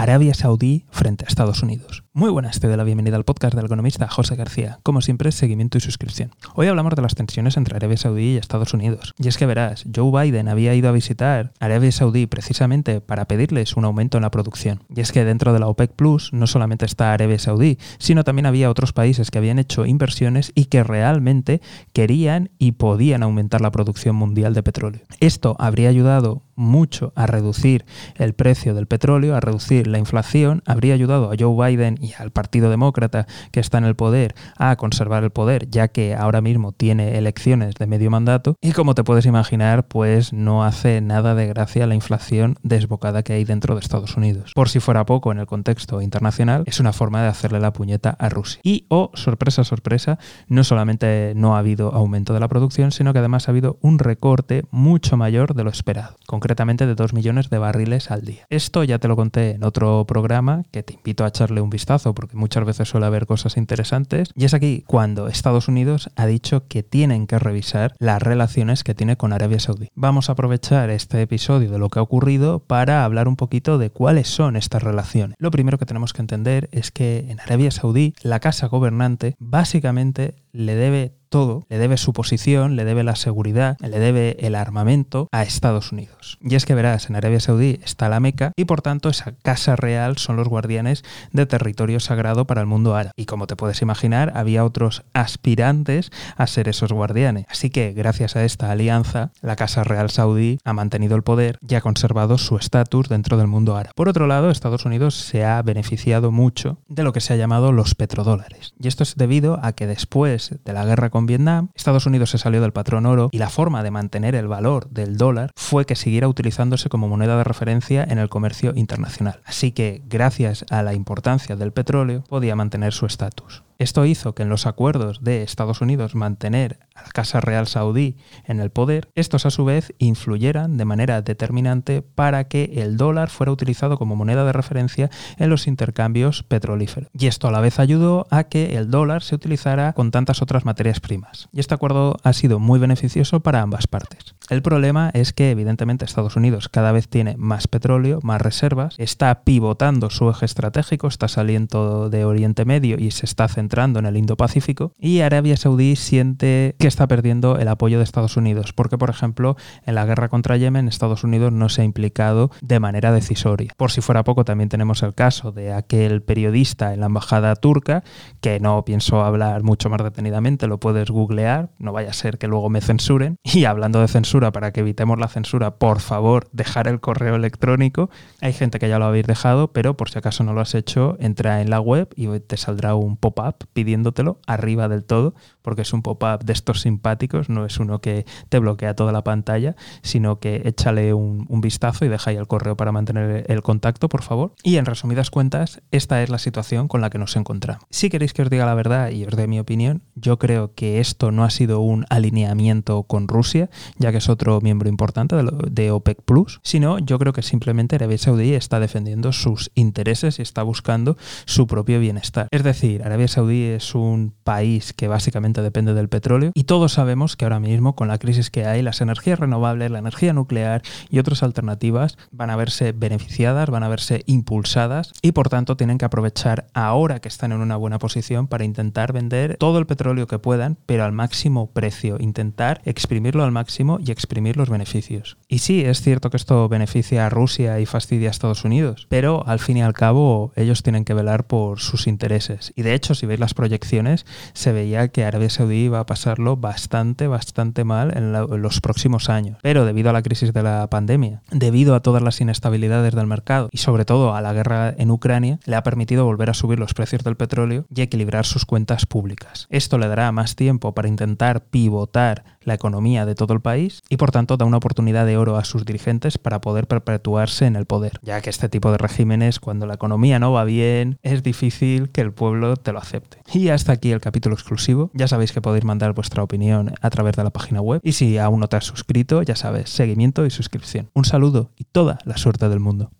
Arabia Saudí frente a Estados Unidos. Muy buenas, te doy la bienvenida al podcast del economista José García. Como siempre, seguimiento y suscripción. Hoy hablamos de las tensiones entre Arabia Saudí y Estados Unidos. Y es que verás, Joe Biden había ido a visitar Arabia Saudí precisamente para pedirles un aumento en la producción. Y es que dentro de la OPEC Plus no solamente está Arabia Saudí, sino también había otros países que habían hecho inversiones y que realmente querían y podían aumentar la producción mundial de petróleo. Esto habría ayudado mucho a reducir el precio del petróleo, a reducir la inflación, habría ayudado a Joe Biden y al Partido Demócrata que está en el poder a conservar el poder, ya que ahora mismo tiene elecciones de medio mandato. Y como te puedes imaginar, pues no hace nada de gracia la inflación desbocada que hay dentro de Estados Unidos. Por si fuera poco en el contexto internacional, es una forma de hacerle la puñeta a Rusia. Y, oh, sorpresa, sorpresa, no solamente no ha habido aumento de la producción, sino que además ha habido un recorte mucho mayor de lo esperado, concretamente de 2 millones de barriles al día. Esto ya te lo conté en otro programa, que te invito a echarle un vistazo porque muchas veces suele haber cosas interesantes. Y es aquí cuando Estados Unidos ha dicho que tienen que revisar las relaciones que tiene con Arabia Saudí. Vamos a aprovechar este episodio de lo que ha ocurrido para hablar un poquito de cuáles son estas relaciones. Lo primero que tenemos que entender es que en Arabia Saudí la casa gobernante básicamente le debe todo, le debe su posición, le debe la seguridad, le debe el armamento a Estados Unidos. Y es que verás, en Arabia Saudí está la Meca y por tanto esa casa real son los guardianes de territorio sagrado para el mundo árabe. Y como te puedes imaginar, había otros aspirantes a ser esos guardianes. Así que gracias a esta alianza, la Casa Real Saudí ha mantenido el poder y ha conservado su estatus dentro del mundo árabe. Por otro lado, Estados Unidos se ha beneficiado mucho de lo que se ha llamado los petrodólares. Y esto es debido a que después de la guerra con Vietnam, Estados Unidos se salió del patrón oro y la forma de mantener el valor del dólar fue que siguiera utilizándose como moneda de referencia en el comercio internacional. Así que, gracias a la importancia del petróleo, podía mantener su estatus. Esto hizo que en los acuerdos de Estados Unidos mantener a la Casa Real Saudí en el poder, estos a su vez influyeran de manera determinante para que el dólar fuera utilizado como moneda de referencia en los intercambios petrolíferos. Y esto a la vez ayudó a que el dólar se utilizara con tantas otras materias primas. Y este acuerdo ha sido muy beneficioso para ambas partes. El problema es que evidentemente Estados Unidos cada vez tiene más petróleo, más reservas, está pivotando su eje estratégico, está saliendo de Oriente Medio y se está centrando en el Indo-Pacífico y Arabia Saudí siente que está perdiendo el apoyo de Estados Unidos porque por ejemplo en la guerra contra Yemen Estados Unidos no se ha implicado de manera decisoria. Por si fuera poco también tenemos el caso de aquel periodista en la embajada turca que no pienso hablar mucho más detenidamente, lo puedes googlear, no vaya a ser que luego me censuren y hablando de censura para que evitemos la censura, por favor, dejar el correo electrónico. Hay gente que ya lo habéis dejado, pero por si acaso no lo has hecho, entra en la web y te saldrá un pop-up pidiéndotelo arriba del todo, porque es un pop-up de estos simpáticos, no es uno que te bloquea toda la pantalla, sino que échale un, un vistazo y deja ahí el correo para mantener el contacto, por favor. Y en resumidas cuentas, esta es la situación con la que nos encontramos. Si queréis que os diga la verdad y os dé mi opinión, yo creo que esto no ha sido un alineamiento con Rusia, ya que es otro miembro importante de, OPEC Plus, sino yo creo que simplemente Arabia Saudí está defendiendo sus intereses y está buscando su propio bienestar. Es decir, Arabia Saudí es un país que básicamente depende del petróleo y todos sabemos que ahora mismo con la crisis que hay, las energías renovables, la energía nuclear y otras alternativas van a verse beneficiadas, van a verse impulsadas y por tanto tienen que aprovechar ahora que están en una buena posición para intentar vender todo el petróleo que puedan, pero al máximo precio, intentar exprimirlo al máximo y exprimir los beneficios. Y sí, es cierto que esto beneficia a Rusia y fastidia a Estados Unidos, pero al fin y al cabo ellos tienen que velar por sus intereses. Y de hecho, si veis las proyecciones, se veía que Arabia Saudí iba a pasarlo bastante, bastante mal en, los próximos años. Pero debido a la crisis de la pandemia, debido a todas las inestabilidades del mercado y sobre todo a la guerra en Ucrania, le ha permitido volver a subir los precios del petróleo y equilibrar sus cuentas públicas. Esto le dará más tiempo para intentar pivotar la economía de todo el país y por tanto da una oportunidad de oro a sus dirigentes para poder perpetuarse en el poder, ya que este tipo de regímenes, cuando la economía no va bien, es difícil que el pueblo te lo acepte. Y hasta aquí el capítulo exclusivo. Ya sabéis que podéis mandar vuestra opinión a través de la página web y si aún no te has suscrito, ya sabes, seguimiento y suscripción. Un saludo y toda la suerte del mundo.